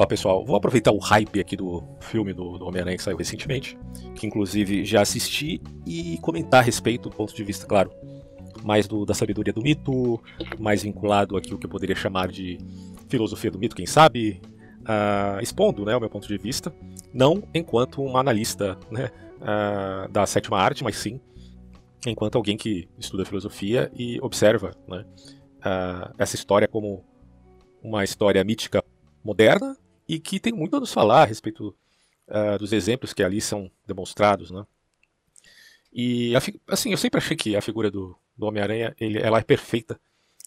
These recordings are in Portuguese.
Ó, pessoal, vou aproveitar o hype aqui do filme do, do Homem-Aranha que saiu recentemente, que inclusive já assisti, e comentar a respeito do ponto de vista, claro, mais do, da sabedoria do mito, mais vinculado aqui o que eu poderia chamar de filosofia do mito, quem sabe, uh, expondo né, o meu ponto de vista, não enquanto um analista né, uh, da sétima arte, mas sim enquanto alguém que estuda filosofia e observa né, uh, essa história como uma história mítica moderna e que tem muito a nos falar a respeito uh, dos exemplos que ali são demonstrados, né? E assim, eu sempre achei que a figura do, do Homem-Aranha, ela é perfeita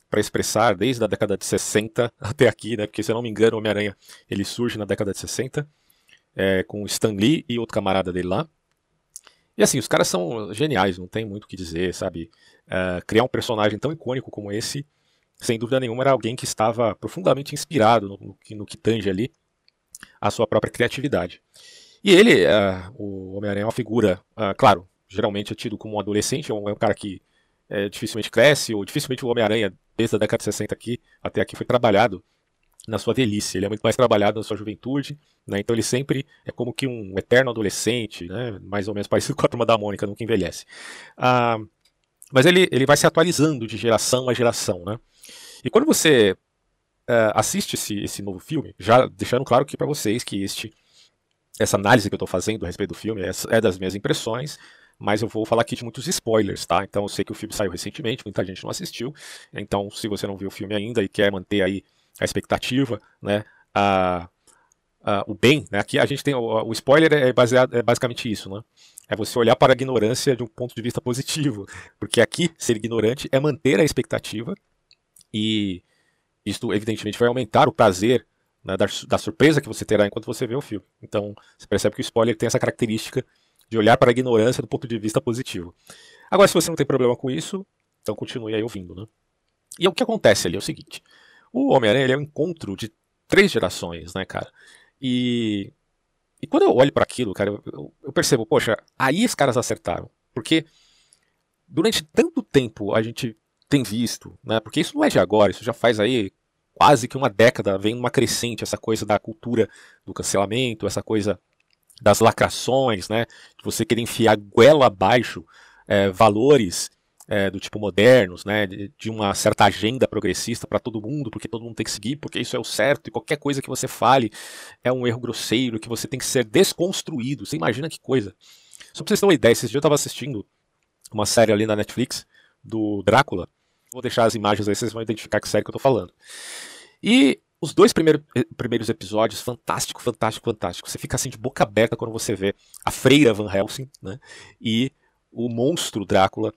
para expressar desde a década de 60 até aqui, né? Porque se eu não me engano, o Homem-Aranha ele surge na década de 60 é, com Stan Lee e outro camarada dele lá. E assim, os caras são geniais, não tem muito o que dizer, sabe? Uh, criar um personagem tão icônico como esse, sem dúvida nenhuma, era alguém que estava profundamente inspirado no, no, no que tange ali a sua própria criatividade. E ele, uh, o Homem-Aranha, é uma figura, uh, claro, geralmente é tido como um adolescente, é um, é um cara que é, dificilmente cresce, ou dificilmente o Homem-Aranha, desde a década de 60 aqui, até aqui, foi trabalhado na sua velhice. Ele é muito mais trabalhado na sua juventude, né? então ele sempre é como que um eterno adolescente, né? mais ou menos parecido com a turma da Mônica, nunca envelhece. Uh, mas ele, ele vai se atualizando de geração a geração. Né? E quando você uh, assiste esse, esse novo filme, já deixando claro aqui para vocês que este, essa análise que eu estou fazendo a respeito do filme é, é das minhas impressões, mas eu vou falar aqui de muitos spoilers, tá? Então eu sei que o filme saiu recentemente, muita gente não assistiu, então se você não viu o filme ainda e quer manter aí a expectativa, né? A, a, o bem, né? Aqui a gente tem o, o spoiler é baseado é basicamente isso, né? É você olhar para a ignorância de um ponto de vista positivo, porque aqui ser ignorante é manter a expectativa e isto, evidentemente, vai aumentar o prazer né, da, da, surpresa que você terá enquanto você vê o filme. Então, você percebe que o spoiler tem essa característica de olhar para a ignorância do ponto de vista positivo. Agora, se você não tem problema com isso, então continue aí ouvindo. Né? E o que acontece ali é o seguinte: o Homem-Aranha é um encontro de três gerações, né, cara? E, e quando eu olho para aquilo, cara, eu, eu percebo, poxa, aí os caras acertaram. Porque durante tanto tempo a gente tem visto, né? Porque isso não é de agora, isso já faz aí quase que uma década, vem uma crescente essa coisa da cultura do cancelamento, essa coisa das lacrações, né? De você querer enfiar goela abaixo é, valores é, do tipo modernos, né? De, de uma certa agenda progressista para todo mundo, porque todo mundo tem que seguir, porque isso é o certo, e qualquer coisa que você fale é um erro grosseiro, que você tem que ser desconstruído. Você imagina que coisa. Só pra vocês terem uma ideia, esses dias eu estava assistindo uma série ali na Netflix do Drácula, Vou deixar as imagens aí, vocês vão identificar que série que eu tô falando. E os dois primeiro, eh, primeiros episódios, fantástico, fantástico, fantástico. Você fica assim de boca aberta quando você vê a freira Van Helsing né, e o monstro Drácula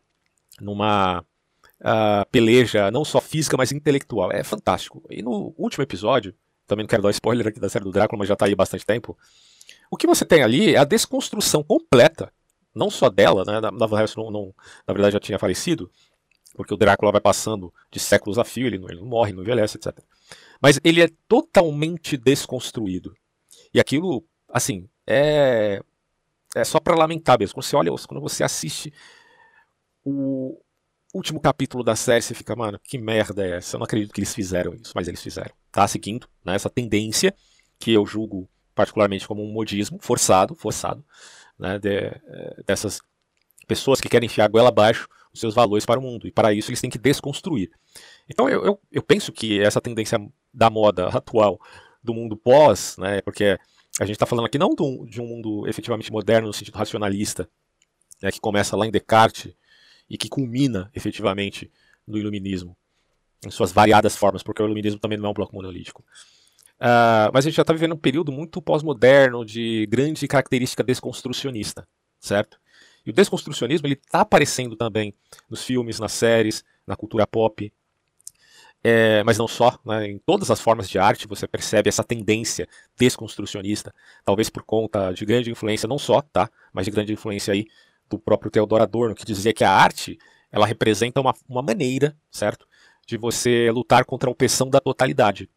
numa uh, peleja não só física, mas intelectual. É fantástico. E no último episódio, também não quero dar spoiler aqui da série do Drácula, mas já tá aí há bastante tempo. O que você tem ali é a desconstrução completa, não só dela, né? Na Helsing não, não, na verdade já tinha falecido, porque o Drácula vai passando de séculos a fio, ele não, ele não morre, não envelhece, etc. Mas ele é totalmente desconstruído. E aquilo, assim, é, é só para lamentar mesmo. Quando você olha, quando você assiste o último capítulo da série, você fica, mano, que merda é essa? Eu não acredito que eles fizeram isso, mas eles fizeram. Tá seguindo né, essa tendência que eu julgo particularmente como um modismo forçado, forçado, né, de, eh, dessas pessoas que querem enfiar goela abaixo os seus valores para o mundo. E para isso eles têm que desconstruir. Então eu, eu, eu penso que essa tendência da moda atual do mundo pós, né, porque a gente está falando aqui não de um mundo efetivamente moderno no sentido racionalista, né, que começa lá em Descartes e que culmina efetivamente no iluminismo, em suas variadas formas, porque o iluminismo também não é um bloco monolítico. Uh, mas a gente já está vivendo um período muito pós-moderno de grande característica desconstrucionista, certo? E o desconstrucionismo ele está aparecendo também nos filmes, nas séries, na cultura pop. É, mas não só, né, em todas as formas de arte você percebe essa tendência desconstrucionista, talvez por conta de grande influência, não só, tá, mas de grande influência aí do próprio Theodor Adorno, que dizia que a arte ela representa uma, uma maneira, certo, de você lutar contra a opressão da totalidade.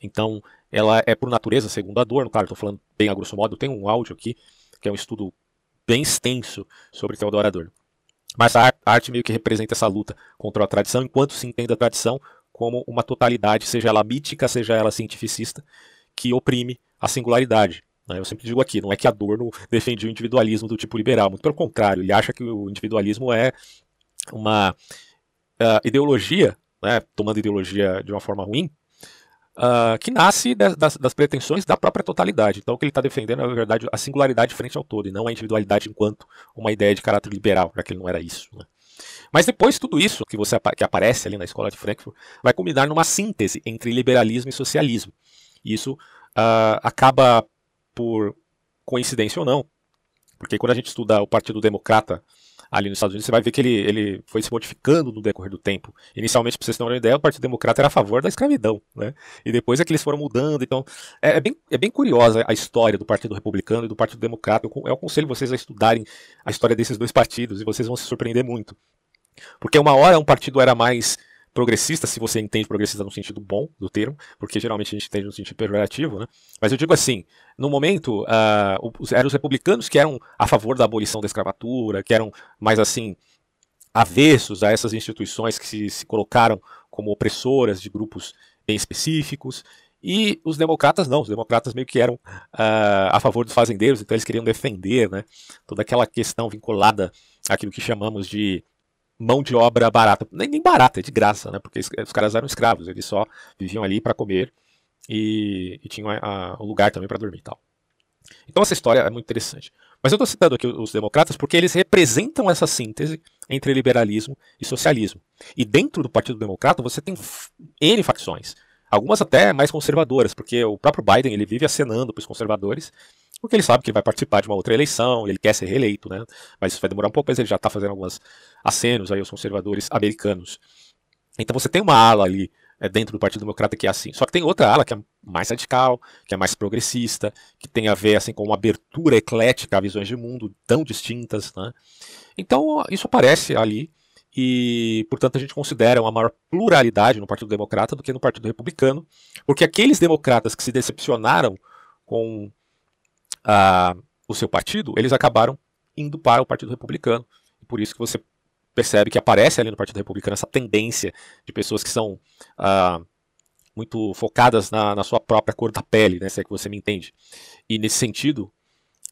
Então, ela é por natureza, segundo Adorno, claro, estou falando bem a grosso modo, tem um áudio aqui, que é um estudo bem extenso sobre Theodor Adorno. Mas a arte meio que representa essa luta contra a tradição, enquanto se entende a tradição como uma totalidade, seja ela mítica, seja ela cientificista, que oprime a singularidade. Né? Eu sempre digo aqui, não é que Adorno defendia o individualismo do tipo liberal, muito pelo contrário, ele acha que o individualismo é uma uh, ideologia, né, tomando ideologia de uma forma ruim, uh, que nasce das, das, pretensões da própria totalidade. Então, o que ele está defendendo é, na verdade, a singularidade frente ao todo, e não a individualidade enquanto uma ideia de caráter liberal, já que ele não era isso. Né? Mas depois, tudo isso que, você, que aparece ali na escola de Frankfurt vai culminar numa síntese entre liberalismo e socialismo. Isso uh, acaba por coincidência ou não, porque quando a gente estuda o Partido Democrata ali nos Estados Unidos, você vai ver que ele, ele foi se modificando no decorrer do tempo. Inicialmente, para vocês terem uma ideia, o Partido Democrata era a favor da escravidão, né? E depois é que eles foram mudando. Então, é, é bem, é bem curiosa a história do Partido Republicano e do Partido Democrata. Eu, eu aconselho vocês a estudarem a história desses dois partidos e vocês vão se surpreender muito. Porque uma hora um partido era mais progressista, se você entende progressista no sentido bom do termo, porque geralmente a gente entende no sentido pejorativo, né? Mas eu digo assim, no momento, uh, eram os republicanos que eram a favor da abolição da escravatura, que eram mais assim, avessos a essas instituições que se, se colocaram como opressoras de grupos bem específicos, e os democratas não, os democratas meio que eram uh, a favor dos fazendeiros, então eles queriam defender né, toda aquela questão vinculada àquilo que chamamos de mão de obra barata. Nem, nem barata, é de graça, né? Porque os caras eram escravos, eles só viviam ali para comer e, e tinham um lugar também para dormir e tal. Então essa história é muito interessante. Mas eu estou citando aqui os democratas porque eles representam essa síntese entre liberalismo e socialismo. E dentro do Partido Democrata você tem N facções. Algumas até mais conservadoras, porque o próprio Biden ele vive acenando para os conservadores porque ele sabe que vai participar de uma outra eleição, ele quer ser reeleito, né? Mas isso vai demorar um pouco, mas ele já está fazendo alguns acenos aí aos conservadores americanos. Então você tem uma ala ali é, dentro do Partido Democrata que é assim. Só que tem outra ala que é mais radical, que é mais progressista, que tem a ver assim com uma abertura eclética a visões de mundo tão distintas, né? Então isso aparece ali e, portanto, a gente considera uma maior pluralidade no Partido Democrata do que no Partido Republicano, porque aqueles democratas que se decepcionaram com uh, o seu partido, eles acabaram indo para o Partido Republicano. Por isso que você percebe que aparece ali no Partido Republicano essa tendência de pessoas que são uh, muito focadas na, na, sua própria cor da pele, né, se é que você me entende. E nesse sentido,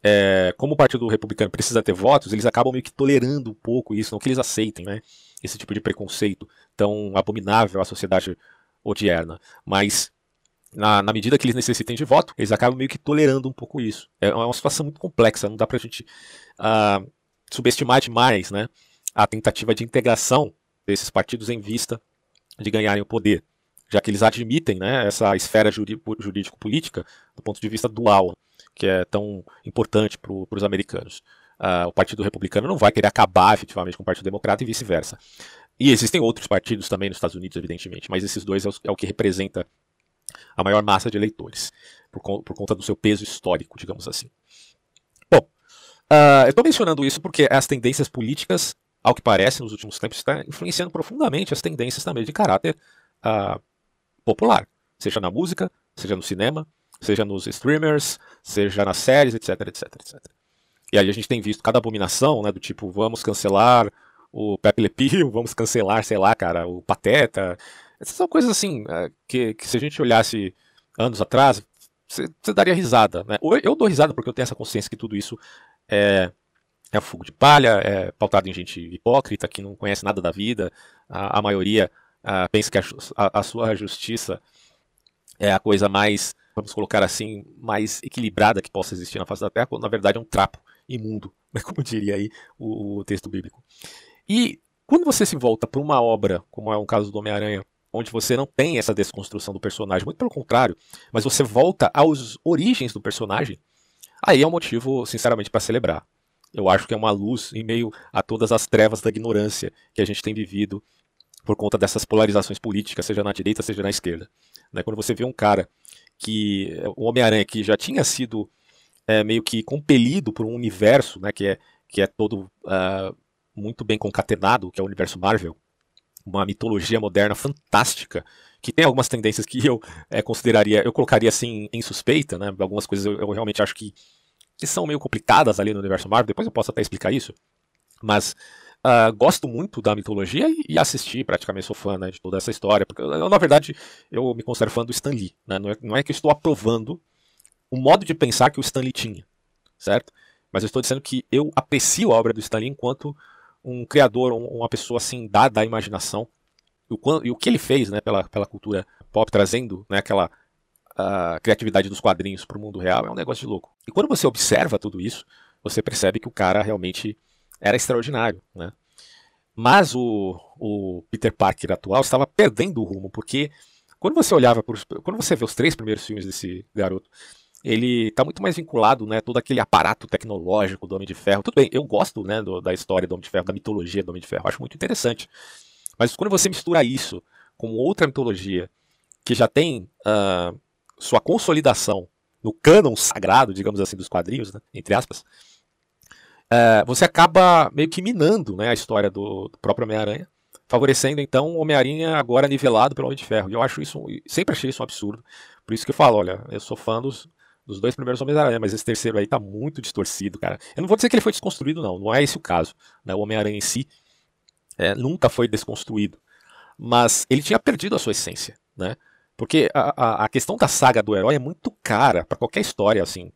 é, como o Partido Republicano precisa ter votos, eles acabam meio que tolerando um pouco isso, não que eles aceitem né, esse tipo de preconceito tão abominável à sociedade odierna. Mas na, na, medida que eles necessitem de voto, eles acabam meio que tolerando um pouco isso. É uma situação muito complexa, não dá pra gente uh, subestimar demais né, a tentativa de integração desses partidos em vista de ganharem o poder, já que eles admitem né, essa esfera jurídico-política do ponto de vista dual, que é tão importante para os americanos. Uh, o Partido Republicano não vai querer acabar efetivamente com o Partido Democrata e vice-versa. E existem outros partidos também nos Estados Unidos, evidentemente, mas esses dois é o, é o que representa a maior massa de eleitores, por, por conta do seu peso histórico, digamos assim. Bom, uh, eu estou mencionando isso porque as tendências políticas, ao que parece, nos últimos tempos, estão influenciando profundamente as tendências também de caráter uh, popular, seja na música, seja no cinema, seja nos streamers, seja nas séries, etc, etc, etc. E aí a gente tem visto cada abominação, né, do tipo, vamos cancelar o Pepe Le Pew, vamos cancelar, sei lá, cara, o Pateta, essas são coisas assim, é, que, que se a gente olhasse anos atrás, você, daria risada. Né? Eu dou risada porque eu tenho essa consciência que tudo isso é, é fogo de palha, é pautado em gente hipócrita que não conhece nada da vida. A, a maioria a, pensa que a, a, a, sua justiça é a coisa mais, vamos colocar assim, mais equilibrada que possa existir na face da Terra, quando na verdade é um trapo imundo, né? como diria aí o, o texto bíblico. E quando você se volta para uma obra, como é o caso do Homem-Aranha, onde você não tem essa desconstrução do personagem, muito pelo contrário, mas você volta às origens do personagem, aí é um motivo, sinceramente, para celebrar. Eu acho que é uma luz em meio a todas as trevas da ignorância que a gente tem vivido por conta dessas polarizações políticas, seja na direita, seja na esquerda. Né? Quando você vê um cara que. o Homem-Aranha que já tinha sido é, meio que compelido por um universo né, que, é, que é todo uh, muito bem concatenado, que é o universo Marvel, uma mitologia moderna fantástica, que tem algumas tendências que eu é, consideraria, eu colocaria assim em suspeita, né? Algumas coisas eu, eu, realmente acho que, que são meio complicadas ali no universo Marvel, depois eu posso até explicar isso. Mas uh, gosto muito da mitologia e, e, assisti, praticamente sou fã né, de toda essa história. Porque, eu, na verdade, eu me considero fã do Stan Lee. Né? Não, é, não, é, que eu estou aprovando o modo de pensar que o Stan Lee tinha, certo? Mas eu estou dizendo que eu aprecio a obra do Stan Lee enquanto um criador, um, uma pessoa assim dada à imaginação. E o, e o que ele fez né, pela, pela cultura pop, trazendo né, aquela uh, criatividade dos quadrinhos para o mundo real, é um negócio de louco. E quando você observa tudo isso, você percebe que o cara realmente era extraordinário, né? Mas o, o Peter Parker atual estava perdendo o rumo, porque quando você olhava por, quando você vê os três primeiros filmes desse garoto, ele está muito mais vinculado, né, todo aquele aparato tecnológico do Homem de Ferro. Tudo bem, eu gosto, né, do, da história do Homem de Ferro, da mitologia do Homem de Ferro, acho muito interessante. Mas quando você mistura isso com outra mitologia que já tem uh, sua consolidação no cânon sagrado, digamos assim, dos quadrinhos, né, entre aspas, é, você acaba meio que minando né, a história do, do próprio Homem-Aranha, favorecendo então o Homem-Aranha agora nivelado pelo Homem de Ferro. E eu acho isso, sempre achei isso um absurdo. Por isso que eu falo, olha, eu sou fã dos, dos dois primeiros Homens-Aranha, mas esse terceiro aí tá muito distorcido, cara. Eu não vou dizer que ele foi desconstruído, não, não é esse o caso. Né? O Homem-Aranha em si é, nunca foi desconstruído. Mas ele tinha perdido a sua essência, né? Porque a, a, a questão da saga do herói é muito cara para qualquer história, assim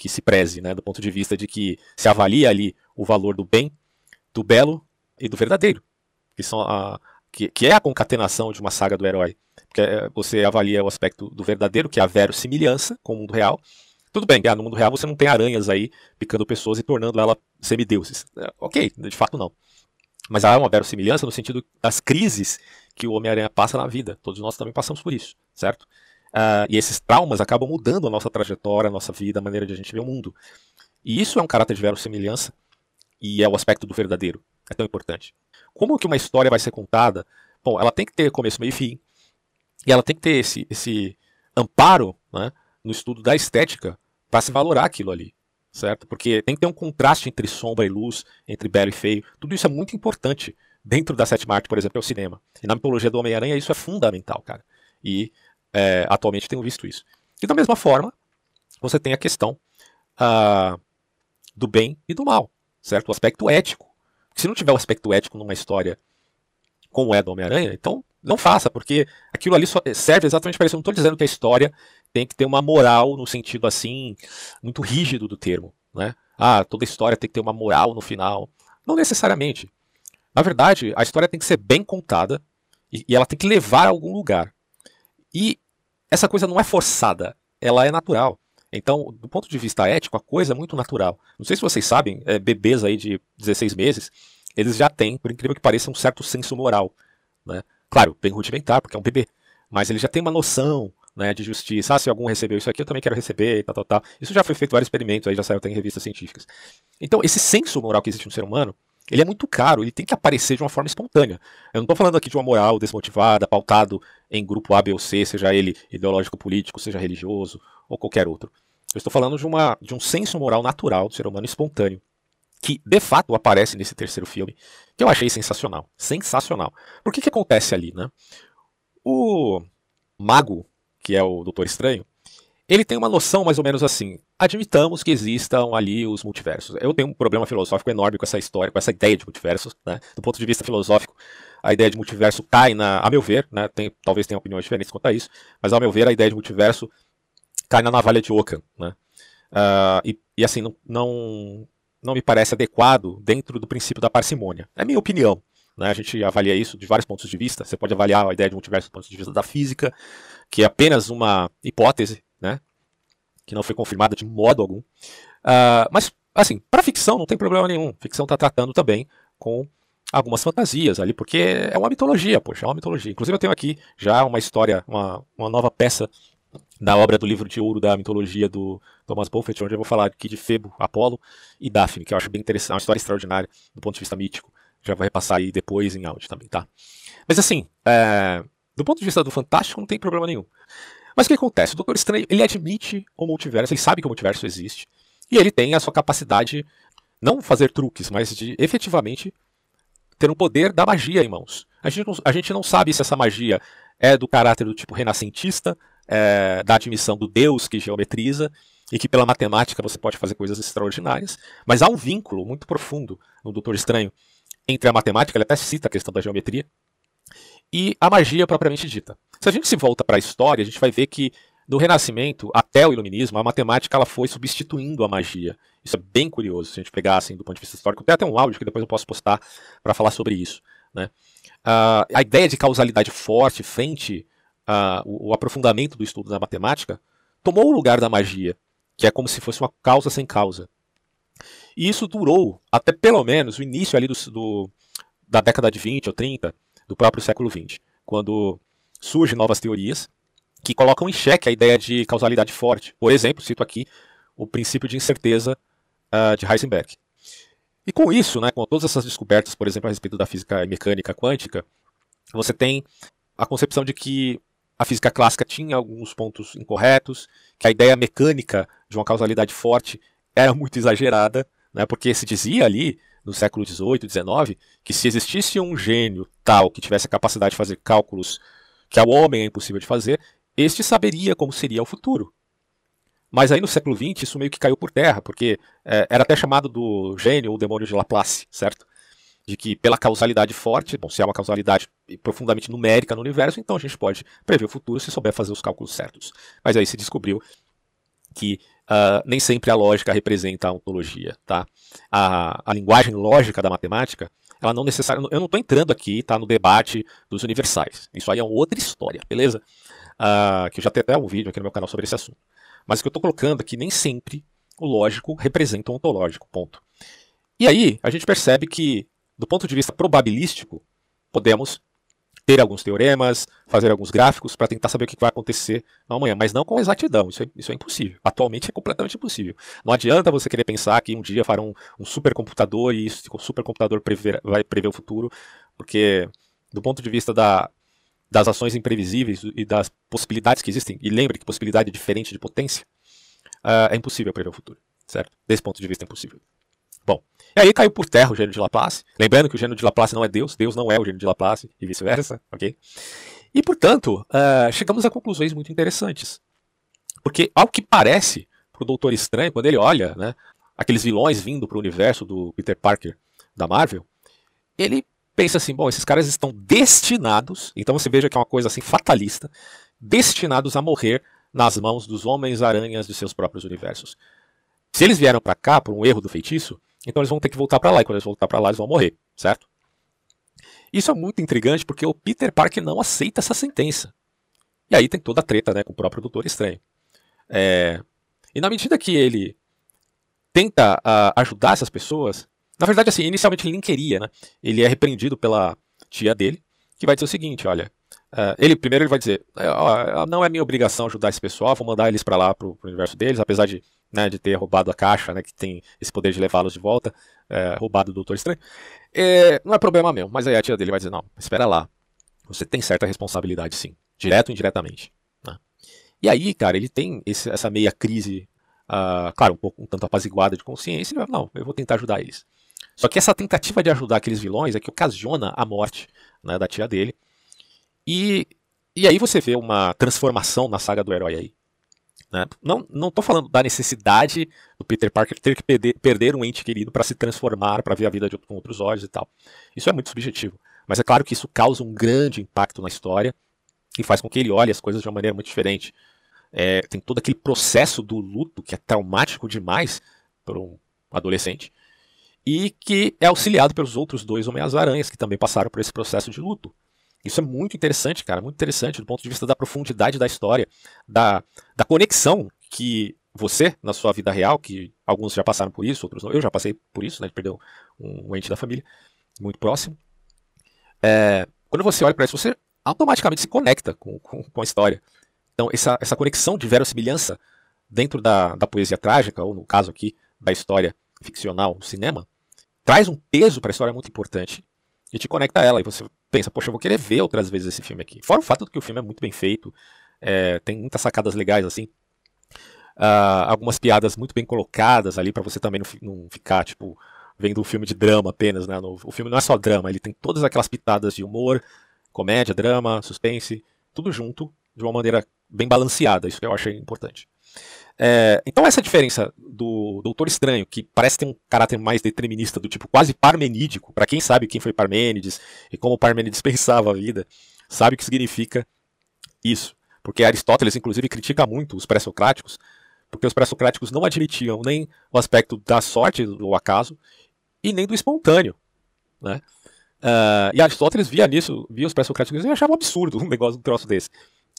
que se preze, né, do ponto de vista de que se avalia ali o valor do bem, do belo e do verdadeiro, que são a que, que é a concatenação de uma saga do herói. Porque é, você avalia o aspecto do verdadeiro, que é a verossimilhança com o mundo real. Tudo bem, ah, no mundo real você não tem aranhas aí picando pessoas e tornando ela semideuses. É, ok, de fato não. Mas há uma verossimilhança no sentido das crises que o Homem-Aranha passa na vida. Todos nós também passamos por isso, certo? Uh, e esses traumas acabam mudando a nossa trajetória, a nossa vida, a maneira de a gente ver o mundo. E isso é um caráter de verossimilhança e é o aspecto do verdadeiro. É tão importante. Como que uma história vai ser contada? Bom, ela tem que ter começo, meio e fim. E ela tem que ter esse, esse amparo né, no estudo da estética para se valorar aquilo ali. Certo? Porque tem que ter um contraste entre sombra e luz, entre belo e feio. Tudo isso é muito importante dentro da sétima arte, por exemplo, é o cinema. E na mitologia do Homem-Aranha isso é fundamental, cara. E é, atualmente tenho visto isso. E da mesma forma, você tem a questão uh, do bem e do mal, certo? O aspecto ético. Se não tiver o aspecto ético numa história como é do Homem-Aranha, então não faça, porque aquilo ali serve exatamente para isso. Eu não estou dizendo que a história tem que ter uma moral no sentido assim, muito rígido do termo. Né? Ah, toda história tem que ter uma moral no final. Não necessariamente. Na verdade, a história tem que ser bem contada e, e ela tem que levar a algum lugar. E essa coisa não é forçada, ela é natural. Então, do ponto de vista ético, a coisa é muito natural. Não sei se vocês sabem, é, bebês aí de 16 meses, eles já têm, por incrível que pareça, um certo senso moral. Né? Claro, bem rudimentar, porque é um bebê. Mas ele já tem uma noção né, de justiça. Ah, se algum recebeu isso aqui, eu também quero receber, tal, tal, tal. Isso já foi feito vários experimentos, aí já saiu até em revistas científicas. Então, esse senso moral que existe no ser humano, ele é muito caro, ele tem que aparecer de uma forma espontânea. Eu não estou falando aqui de uma moral desmotivada, pautado em grupo A, B ou C, seja ele ideológico político, seja religioso ou qualquer outro. Eu estou falando de, uma, de um senso moral natural do ser humano espontâneo, que de fato aparece nesse terceiro filme, que eu achei sensacional. Sensacional. Por que que acontece ali, né? O mago, que é o Doutor Estranho, ele tem uma noção mais ou menos assim. Admitamos que existam ali os multiversos. Eu tenho um problema filosófico enorme com essa história, com essa ideia de multiversos. Né? Do ponto de vista filosófico, a ideia de multiverso cai na. A meu ver, né? Tem, talvez tenha opiniões diferentes quanto a isso, mas a meu ver, a ideia de multiverso cai na navalha de Ockham. Né? Uh, e, e, assim, não, não, não me parece adequado dentro do princípio da parcimônia. É minha opinião. Né? A gente avalia isso de vários pontos de vista. Você pode avaliar a ideia de multiverso do ponto de vista da física, que é apenas uma hipótese né? Que não foi confirmada de modo algum. Uh, mas, assim, para ficção não tem problema nenhum. Ficção está tratando também com algumas fantasias ali, porque é uma mitologia, poxa, é uma mitologia. Inclusive eu tenho aqui já uma história, uma, uma nova peça da obra do livro de ouro da mitologia do Thomas Buffett, onde eu vou falar aqui de Febo, Apolo e Daphne, que eu acho bem interessante, uma história extraordinária do ponto de vista mítico. Já vou repassar aí depois em áudio também, tá? Mas assim, é, do ponto de vista do fantástico não tem problema nenhum. Mas o que acontece? O Doutor Estranho, ele admite o multiverso, ele sabe que o multiverso existe, e ele tem a sua capacidade, não fazer truques, mas de efetivamente ter um poder da magia em mãos. A gente não, a gente não sabe se essa magia é do caráter do tipo renascentista, é, da admissão do Deus que geometriza, e que pela matemática você pode fazer coisas extraordinárias, mas há um vínculo muito profundo no Doutor Estranho entre a matemática, ele até cita a questão da geometria, e a magia propriamente dita. Se a gente se volta para a história, a gente vai ver que do Renascimento até o Iluminismo, a matemática ela foi substituindo a magia. Isso é bem curioso, se a gente pegar assim, do ponto de vista histórico. Tem até um áudio que depois eu posso postar para falar sobre isso. Né? Uh, a ideia de causalidade forte frente ao uh, o aprofundamento do estudo da matemática tomou o lugar da magia, que é como se fosse uma causa sem causa. E isso durou até pelo menos o início ali do, do da década de 20 ou 30 do próprio século 20, quando surgem novas teorias que colocam em xeque a ideia de causalidade forte. Por exemplo, cito aqui o princípio de incerteza uh, de Heisenberg. E com isso, né, com todas essas descobertas, por exemplo, a respeito da física mecânica quântica, você tem a concepção de que a física clássica tinha alguns pontos incorretos, que a ideia mecânica de uma causalidade forte era muito exagerada, né, porque se dizia ali, no século XVIII, XIX, que se existisse um gênio tal que tivesse a capacidade de fazer cálculos que ao homem é impossível de fazer, este saberia como seria o futuro. Mas aí no século XX isso meio que caiu por terra, porque é, era até chamado do gênio ou demônio de Laplace, certo? De que pela causalidade forte, bom, se é uma causalidade profundamente numérica no universo, então a gente pode prever o futuro se souber fazer os cálculos certos. Mas aí se descobriu que uh, nem sempre a lógica representa a ontologia, tá? A, a linguagem lógica da matemática, ela não necessariamente. Eu não estou entrando aqui, tá, no debate dos universais. Isso aí é outra história, beleza? Uh, que eu já tenho até um vídeo aqui no meu canal sobre esse assunto. Mas o que eu estou colocando aqui, nem sempre o lógico representa o ontológico, ponto. E aí, a gente percebe que, do ponto de vista probabilístico, podemos ter alguns teoremas, fazer alguns gráficos para tentar saber o que vai acontecer amanhã, mas não com exatidão, isso é, isso é impossível. Atualmente é completamente impossível. Não adianta você querer pensar que um dia fará um, um supercomputador e esse supercomputador prever, vai prever o futuro, porque do ponto de vista da, das ações imprevisíveis e das possibilidades que existem, e lembre que possibilidade é diferente de potência, uh, é impossível prever o futuro, certo? Desse ponto de vista é impossível. Bom, e aí caiu por terra o gênio de Laplace. Lembrando que o gênio de Laplace não é Deus, Deus não é o gênio de Laplace e vice-versa, ok? E portanto, uh, chegamos a conclusões muito interessantes. Porque, ao que parece, para o Doutor Estranho, quando ele olha né, aqueles vilões vindo para o universo do Peter Parker da Marvel, ele pensa assim: bom, esses caras estão destinados, então você veja que é uma coisa assim fatalista, destinados a morrer nas mãos dos Homens-Aranhas de seus próprios universos. Se eles vieram para cá por um erro do feitiço, então eles vão ter que voltar para lá, e quando eles voltar para lá, eles vão morrer, certo? Isso é muito intrigante porque o Peter Parker não aceita essa sentença. E aí tem toda a treta né, com o próprio Doutor Estranho. É... E na medida que ele tenta uh, ajudar essas pessoas, na verdade, assim, inicialmente ele nem queria, né? Ele é repreendido pela tia dele, que vai dizer o seguinte: olha, uh, ele primeiro ele vai dizer, oh, não é minha obrigação ajudar esse pessoal, vou mandar eles para lá pro, pro universo deles, apesar de né, de ter roubado a caixa, né, que tem esse poder de levá-los de volta, é, roubado do Doutor Estranho. É, não é problema meu, mas aí a tia dele vai dizer, não, espera lá, você tem certa responsabilidade sim, direto ou indiretamente. Né? E aí, cara, ele tem esse, essa meia crise, uh, claro, um pouco um tanto apaziguada de consciência, ele vai, não, eu vou tentar ajudar eles. Só que essa tentativa de ajudar aqueles vilões é que ocasiona a morte né, da tia dele. E, e aí você vê uma transformação na saga do herói aí. Né? Não, não falando da necessidade do Peter Parker ter que perder, perder um ente querido para se transformar, para ver a vida de, com outros olhos e tal. Isso é muito subjetivo. Mas é claro que isso causa um grande impacto na história e faz com que ele olhe as coisas de uma maneira muito diferente. É, tem todo aquele processo do luto que é traumático demais para um adolescente e que é auxiliado pelos outros dois Homens-Aranhas que também passaram por esse processo de luto. Isso é muito interessante, cara, muito interessante do ponto de vista da profundidade da história, da, da conexão que você, na sua vida real, que alguns já passaram por isso, outros não, eu já passei por isso, né, de perder um, um ente da família muito próximo. É, quando você olha para isso, você automaticamente se conecta com, com, com, a história. Então, essa, essa conexão de verossimilhança dentro da, da poesia trágica, ou no caso aqui, da história ficcional, do cinema, traz um peso para a história muito importante e te conecta a ela. E você pensa, poxa, eu vou querer ver outras vezes esse filme aqui. Fora o fato de que o filme é muito bem feito, é, tem muitas sacadas legais assim. Uh, algumas piadas muito bem colocadas ali para você também não, não, ficar, tipo, vendo um filme de drama apenas, né? No, o filme não é só drama, ele tem todas aquelas pitadas de humor, comédia, drama, suspense, tudo junto de uma maneira bem balanceada, isso que eu achei importante. É, então essa diferença do Doutor Estranho, que parece ter um caráter mais determinista, do tipo quase parmenídico, para quem sabe quem foi Parmênides e como Parmênides pensava a vida, sabe o que significa isso. Porque Aristóteles, inclusive, critica muito os pré-socráticos, porque os pré-socráticos não admitiam nem o aspecto da sorte, do acaso, e nem do espontâneo. Né? Uh, e Aristóteles via nisso, via os pré-socráticos e achava um absurdo um negócio um troço desse.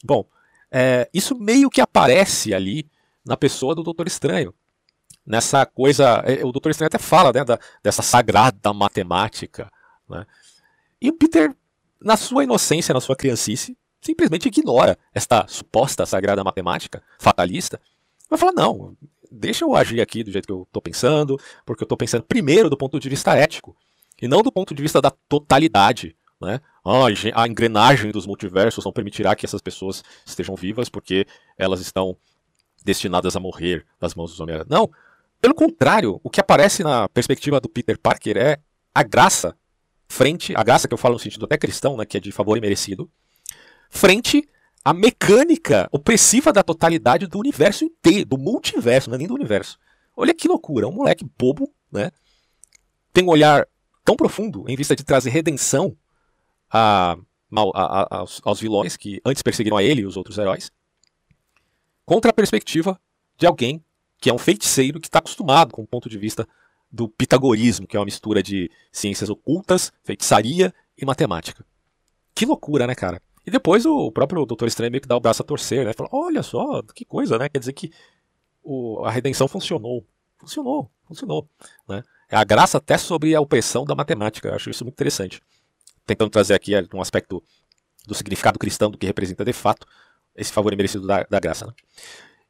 Bom, é, isso meio que aparece ali na pessoa do Doutor Estranho. Nessa coisa. É, o Doutor Estranho até fala né, da, dessa sagrada matemática. Né? E o Peter, na sua inocência, na sua criancice, simplesmente ignora esta suposta sagrada matemática fatalista. Vai falar: não, deixa eu agir aqui do jeito que eu estou pensando, porque eu estou pensando primeiro do ponto de vista ético, e não do ponto de vista da totalidade. Né? A engrenagem dos multiversos não permitirá que essas pessoas estejam vivas porque elas estão destinadas a morrer nas mãos dos Homem-Aranha. Não, pelo contrário, o que aparece na perspectiva do Peter Parker é a graça frente, a graça que eu falo no sentido até cristão, né, que é de favor e merecido, frente à mecânica opressiva da totalidade do universo inteiro, do multiverso, não é nem do universo. Olha que loucura, um moleque bobo, né? Tem um olhar tão profundo em vista de trazer redenção a, a, a, aos, aos vilões que antes perseguiram a ele e os outros heróis, contra a perspectiva de alguém que é um feiticeiro que está acostumado com o ponto de vista do pitagorismo, que é uma mistura de ciências ocultas, feitiçaria e matemática. Que loucura, né, cara? E depois o próprio Doutor Estranho meio que dá o braço a torcer, né? Fala, olha só, que coisa, né? Quer dizer que o, a redenção funcionou. Funcionou, funcionou. Né? É a graça até sobre a opressão da matemática. Eu acho isso muito interessante. Tentando trazer aqui um aspecto do significado cristão do que representa de fato esse favor imerecido da, da graça. Né?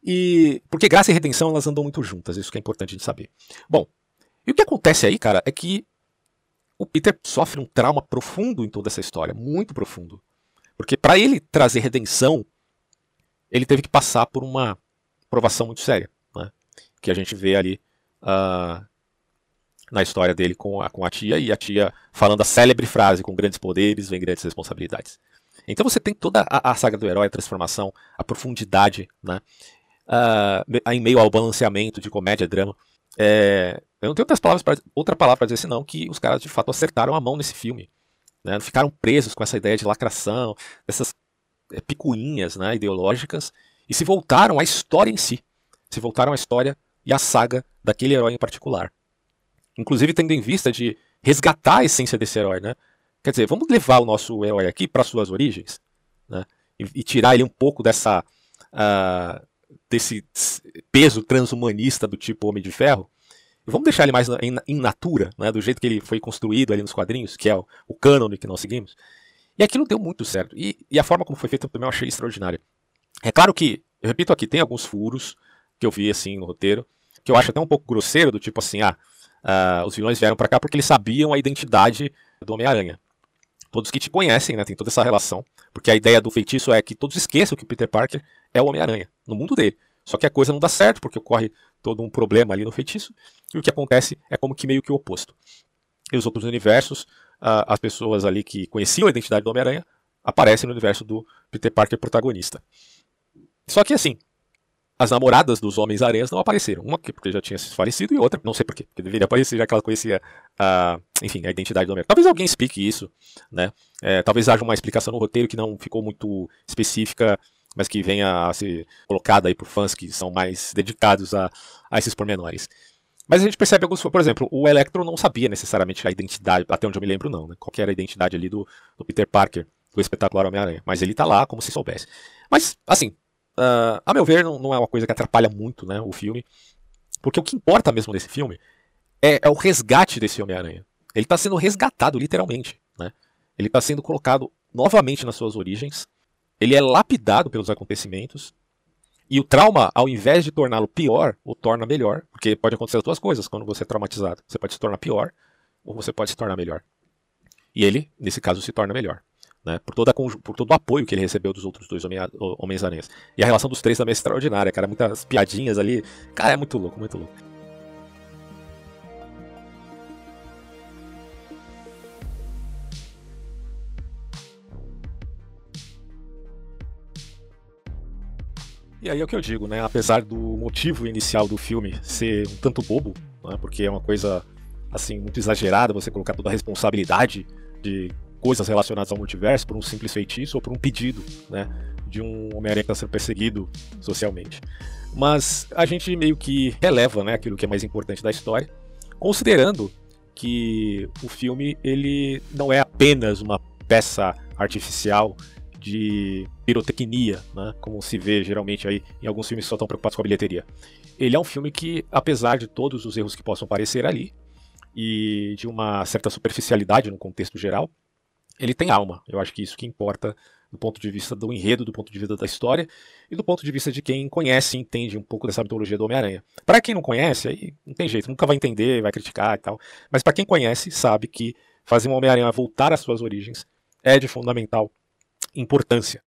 E porque graça e redenção elas andam muito juntas, isso que é importante de saber. Bom, e o que acontece aí, cara, é que o Peter sofre um trauma profundo em toda essa história, muito profundo. Porque para ele trazer redenção, ele teve que passar por uma provação muito séria, né? que a gente vê ali uh, na história dele com a, com a tia, e a tia falando a célebre frase: com grandes poderes vem grandes responsabilidades. Então você tem toda a, a saga do herói, a transformação, a profundidade, né? Uh, em meio ao balanceamento de comédia, drama. É, eu não tenho outras palavras pra, outra palavra para dizer senão que os caras de fato acertaram a mão nesse filme. Né? Ficaram presos com essa ideia de lacração, dessas é, picuinhas né, ideológicas, e se voltaram à história em si. Se voltaram à história e à saga daquele herói em particular. Inclusive tendo em vista de resgatar a essência desse herói, né? Quer dizer, vamos levar o nosso herói aqui para suas origens, né? E, e, tirar ele um pouco dessa uh, desse peso transhumanista do tipo Homem de Ferro. E vamos deixar ele mais em, em, natura, né? Do jeito que ele foi construído ali nos quadrinhos, que é o, o cânone que nós seguimos. E aquilo deu muito certo. E, e a forma como foi feito também eu achei extraordinária. É claro que, eu repito aqui, tem alguns furos que eu vi assim no roteiro, que eu acho até um pouco grosseiro, do tipo assim, ah, uh, os vilões vieram para cá porque eles sabiam a identidade do Homem-Aranha todos que te conhecem, né? Tem toda essa relação. Porque a ideia do feitiço é que todos esqueçam que Peter Parker é o Homem-Aranha, no mundo dele. Só que a coisa não dá certo, porque ocorre todo um problema ali no feitiço, e o que acontece é como que meio que o oposto. E os outros universos, as pessoas ali que conheciam a identidade do Homem-Aranha, aparecem no universo do Peter Parker protagonista. Só que assim, as namoradas dos Homens-Aranhas não apareceram. Uma porque já tinha falecido e outra, não sei porquê, porque deveria aparecer já que ela conhecia a, enfim, a identidade do Homem. Talvez alguém explique isso, né? É, talvez haja uma explicação no roteiro que não ficou muito específica, mas que venha a ser colocada aí por fãs que são mais dedicados a, a esses pormenores. Mas a gente percebe alguns, por exemplo, o Electro não sabia necessariamente a identidade, até onde eu me lembro não, né? Qual era a identidade ali do, do Peter Parker, do espetacular Homem-Aranha. Mas ele tá lá como se soubesse. Mas, assim, uh, a meu ver, não, não, é uma coisa que atrapalha muito né, o filme. Porque o que importa mesmo nesse filme é, é o resgate desse Homem-Aranha. Ele está sendo resgatado, literalmente. Né? Ele está sendo colocado novamente nas suas origens. Ele é lapidado pelos acontecimentos. E o trauma, ao invés de torná-lo pior, o torna melhor. Porque pode acontecer as duas coisas quando você é traumatizado. Você pode se tornar pior ou você pode se tornar melhor. E ele, nesse caso, se torna melhor né? Por, toda, por todo o apoio que ele recebeu dos outros dois Homens-Aranhas. E a relação dos três também é extraordinária, cara. Muitas piadinhas ali. Cara, é muito louco, muito louco. E aí é o que eu digo, né? Apesar do motivo inicial do filme ser um tanto bobo, né? porque é uma coisa assim muito exagerada você colocar toda a responsabilidade de coisas relacionadas ao multiverso por um simples feitiço ou por um pedido, né? De um Homem-Aranha que está sendo perseguido socialmente. Mas a gente meio que releva, né? Aquilo que é mais importante da história, considerando que o filme ele não é apenas uma peça artificial de pirotecnia, né, como se vê geralmente aí em alguns filmes que só estão preocupados com a bilheteria. Ele é um filme que, apesar de todos os erros que possam parecer ali, e de uma certa superficialidade no contexto geral, ele tem alma. Eu acho que isso que importa do ponto de vista do enredo, do ponto de vista da história e do ponto de vista de quem conhece e entende um pouco dessa mitologia do Homem-Aranha. Para quem não conhece, aí não tem jeito, nunca vai entender, vai criticar e tal. Mas para quem conhece, sabe que fazer um Homem-Aranha voltar às suas origens é de fundamental importância.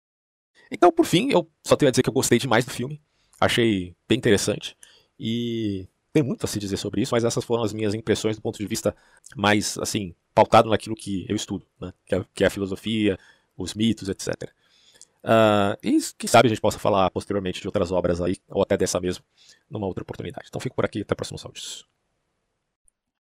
Então, por fim, eu só tenho a dizer que eu gostei demais do filme. Achei bem interessante. E tem muito a se dizer sobre isso, mas essas foram as minhas impressões do ponto de vista mais, assim, pautado naquilo que eu estudo, né? que, é, que é a filosofia, os mitos, etc. Uh, ah, e quem sabe a gente possa falar posteriormente de outras obras aí, ou até dessa mesmo, numa outra oportunidade. Então fico por aqui, até próximos áudios.